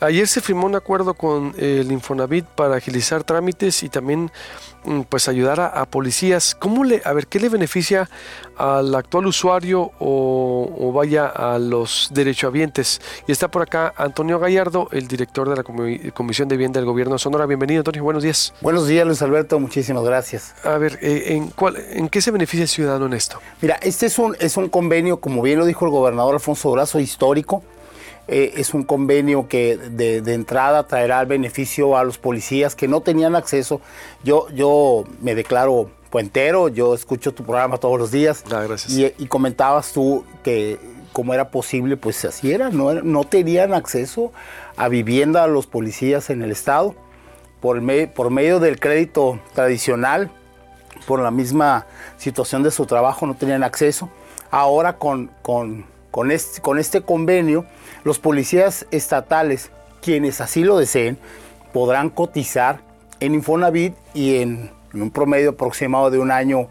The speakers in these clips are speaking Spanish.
Ayer se firmó un acuerdo con el Infonavit para agilizar trámites y también mm, pues ayudar a, policías. ¿Cómo le, a ver, qué le beneficia al actual usuario o, vaya a los derechohabientes? Y está por acá Antonio Gallardo, el director de la Comisión de Vivienda del Gobierno de Sonora. Bienvenido, Antonio. Buenos días. Buenos días, Luis Alberto. Muchísimas gracias. A ver, eh, ¿en, cuál, ¿en qué se beneficia el ciudadano en esto? Mira, este es un, es un convenio, como bien lo dijo el gobernador Alfonso Brazo, histórico eh, es un convenio que de, entrada traerá el beneficio a los policías que no tenían acceso. Yo, yo me declaro puentero, yo escucho tu programa todos los días. Ah, gracias. Y, comentabas tú que cómo era posible, pues así era, no, no tenían acceso a vivienda a los policías en el estado por, por medio del crédito tradicional, por la misma situación de su trabajo, no tenían acceso. Ahora con, con, con, este, con este convenio, los policías estatales, quienes así lo deseen, podrán cotizar en Infonavit y en, un promedio aproximado de un año,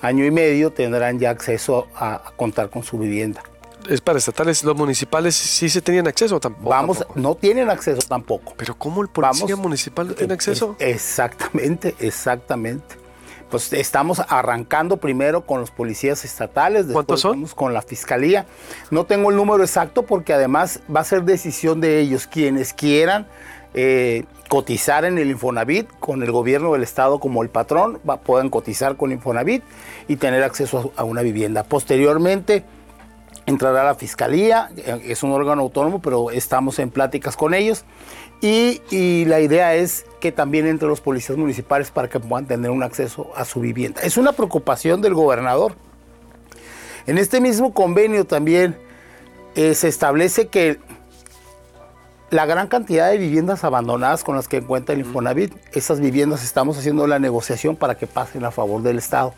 año y medio, tendrán ya acceso a, contar con su vivienda. Es para estatales, los municipales sí se tenían acceso tampoco. Vamos, no tienen acceso tampoco. Pero ¿cómo el policía municipal no tiene acceso? exactamente, exactamente pues estamos arrancando primero con los policías estatales, después son? con la fiscalía. No tengo el número exacto porque además va a ser decisión de ellos quienes quieran eh, cotizar en el Infonavit con el gobierno del estado como el patrón, va, puedan cotizar con Infonavit y tener acceso a, a una vivienda. Posteriormente entrará la fiscalía, eh, es un órgano autónomo, pero estamos en pláticas con ellos y, la idea es que también entre los policías municipales para que puedan tener un acceso a su vivienda. Es una preocupación del gobernador. En este mismo convenio también eh, se establece que la gran cantidad de viviendas abandonadas con las que cuenta el Infonavit, esas viviendas estamos haciendo la negociación para que pasen a favor del Estado.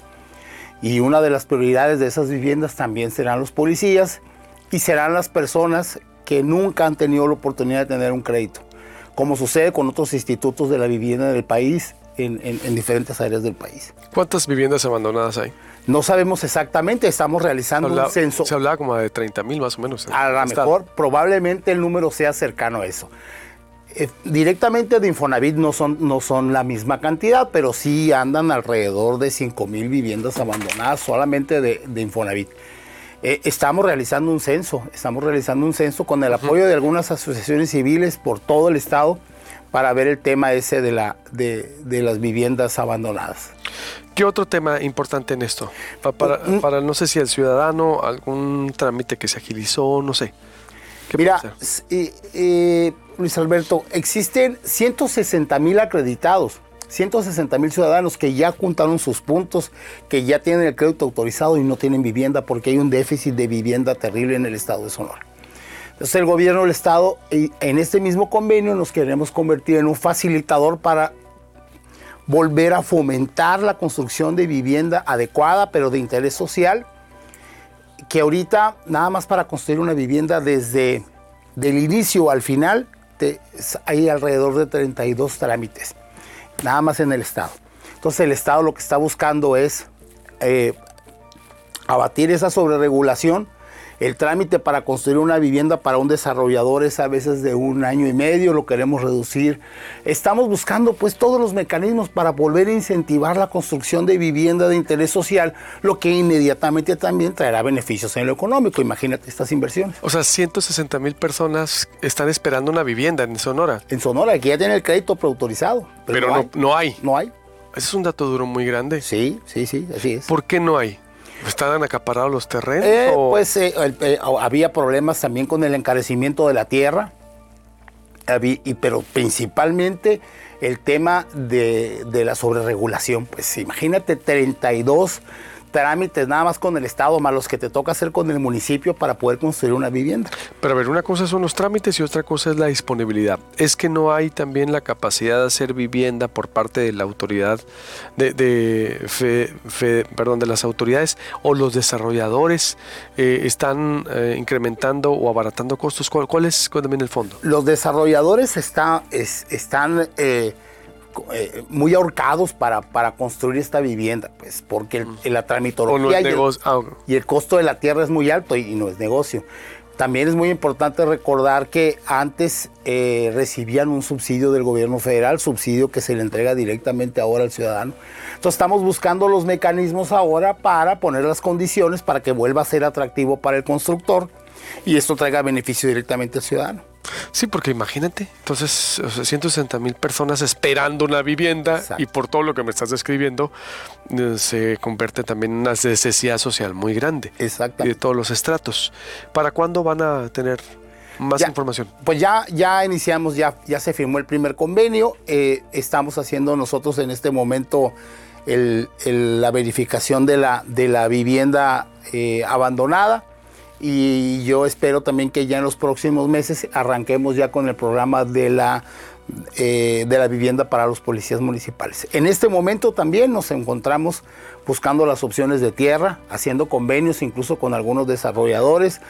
Y una de las prioridades de esas viviendas también serán los policías y serán las personas que nunca han tenido la oportunidad de tener un crédito como sucede con otros institutos de la vivienda del país en, diferentes áreas del país. ¿Cuántas viviendas abandonadas hay? No sabemos exactamente, estamos realizando un censo. Se hablaba como de 30 mil más o menos. A lo mejor, probablemente el número sea cercano a eso. Eh, directamente de Infonavit no son, no son la misma cantidad, pero sí andan alrededor de 5 mil viviendas abandonadas solamente de, de Infonavit. Eh, estamos realizando un censo, estamos realizando un censo con el apoyo de algunas asociaciones civiles por todo el estado para ver el tema ese de, la, de, las viviendas abandonadas. ¿Qué otro tema importante en esto? Para, mm. para, no sé si el ciudadano, algún trámite que se agilizó, no sé. Mira, Luis Alberto, existen 160 mil acreditados 160 mil ciudadanos que ya juntaron sus puntos, que ya tienen el crédito autorizado y no tienen vivienda porque hay un déficit de vivienda terrible en el estado de Sonora. Entonces el gobierno del estado, en este mismo convenio, nos queremos convertir en un facilitador para volver a fomentar la construcción de vivienda adecuada, pero de interés social, que ahorita nada más para construir una vivienda desde del inicio al final hay alrededor de 32 trámites nada más en el Estado. Entonces el Estado lo que está buscando es eh, abatir esa sobreregulación el trámite para construir una vivienda para un desarrollador es a veces de un año y medio, lo queremos reducir. Estamos buscando pues todos los mecanismos para volver a incentivar la construcción de vivienda de interés social, lo que inmediatamente también traerá beneficios en lo económico. Imagínate estas inversiones. O sea, 160 mil personas están esperando una vivienda en Sonora. En Sonora, que ya tiene el crédito preautorizado. Pero, no, no, hay. No hay. Ese es un dato duro muy grande. Sí, sí, sí, así es. ¿Por qué no hay? ¿Estaban acaparados los terrenos? Eh, pues eh, eh, había problemas también con el encarecimiento de la tierra, y, pero principalmente el tema de, de la sobreregulación. Pues imagínate 32 trámites nada más con el Estado, más los que te toca hacer con el municipio para poder construir una vivienda. Pero a ver, una cosa son los trámites y otra cosa es la disponibilidad. Es que no hay también la capacidad de hacer vivienda por parte de la autoridad, de, de, perdón, de las autoridades o los desarrolladores eh, están eh, incrementando o abaratando costos. ¿Cuál, es también el fondo? Los desarrolladores está, están... Eh, eh, muy ahorcados para, para construir esta vivienda, pues porque la tramitología y, el, ah, y, el, costo de la tierra es muy alto y, no es negocio. también es muy importante recordar que antes eh, recibían un subsidio del gobierno federal, subsidio que se le entrega directamente ahora al ciudadano. Entonces estamos buscando los mecanismos ahora para poner las condiciones para que vuelva a ser atractivo para el constructor y esto traiga beneficio directamente al ciudadano. Sí, porque imagínate, entonces 160 mil personas esperando una vivienda y por todo lo que me estás describiendo eh, se convierte también en una necesidad social muy grande. Exacto. de todos los estratos. ¿Para cuándo van a tener más información? Pues ya, ya iniciamos, ya, ya se firmó el primer convenio. Eh, estamos haciendo nosotros en este momento la verificación de la, de la vivienda eh, abandonada y yo espero también que ya en los próximos meses arranquemos ya con el programa de la, eh, de la vivienda para los policías municipales. En este momento también nos encontramos buscando las opciones de tierra, haciendo convenios incluso con algunos desarrolladores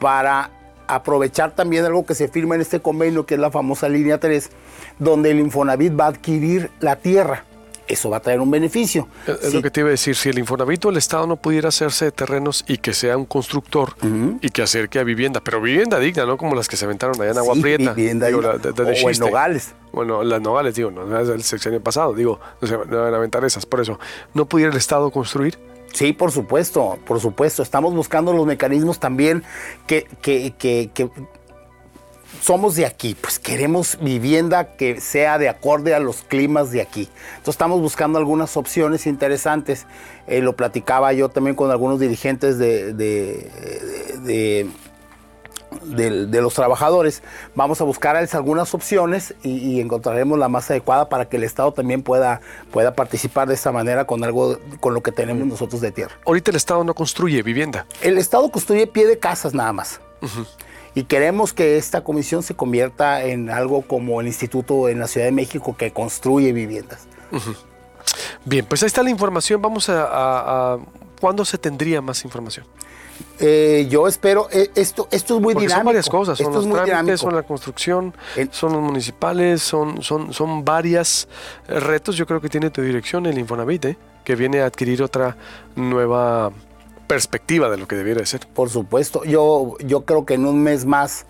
para aprovechar también algo que se firma en este convenio, que es la famosa línea 3, donde el Infonavit va a adquirir la tierra eso va a traer un beneficio. Es lo que te iba a decir, si el Infonavit o el Estado no pudiera hacerse de terrenos y que sea un constructor y que acerque a vivienda, pero vivienda digna, no como las que se aventaron allá en Agua Prieta. Vivienda digo, o en Nogales. Bueno, las Nogales, digo, no es el sexenio pasado, digo, no se van a aventar esas, por eso. ¿No pudiera el Estado construir? Sí, por supuesto, por supuesto. Estamos buscando los mecanismos también que, que, que, que somos de aquí, pues queremos vivienda que sea de acorde a los climas de aquí. Entonces estamos buscando algunas opciones interesantes. Eh, lo platicaba yo también con algunos dirigentes de, de, los trabajadores. Vamos a buscar algunas opciones y, encontraremos la más adecuada para que el Estado también pueda, pueda participar de esta manera con algo con lo que tenemos nosotros de tierra. Ahorita el Estado no construye vivienda. El Estado construye pie de casas nada más y queremos que esta comisión se convierta en algo como el instituto en la Ciudad de México que construye viviendas. Bien, pues ahí está la información. Vamos a, ¿Cuándo se tendría más información? Eh, yo espero, eh, esto, esto es muy dinámico. Son varias cosas, son los trámites, son la construcción, son los municipales, son, son, son varias retos. Yo creo que tiene tu dirección el Infonavit, ¿eh? que viene a adquirir otra nueva perspectiva de lo que debiera ser. Por supuesto, yo, yo creo que en un mes más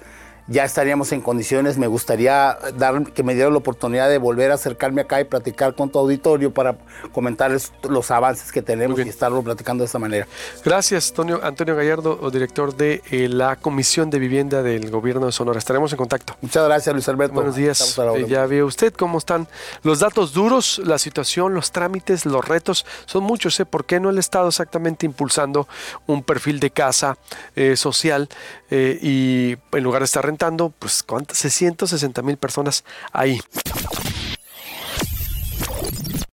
ya estaríamos en condiciones. Me gustaría dar, que me diera la oportunidad de volver a acercarme acá y platicar con tu auditorio para comentarles los avances que tenemos y estarlo platicando de esta manera. Gracias, Antonio, Antonio Gallardo, director de eh, la Comisión de Vivienda del Gobierno de Sonora. Estaremos en contacto. Muchas gracias, Luis Alberto. Buenos días. Eh, ya ve usted cómo están los datos duros, la situación, los trámites, los retos. Son muchos, ¿eh? ¿Por qué no el Estado exactamente impulsando un perfil de casa eh, social y en lugar de estar rentando, pues, ¿cuántas? 660 mil personas ahí.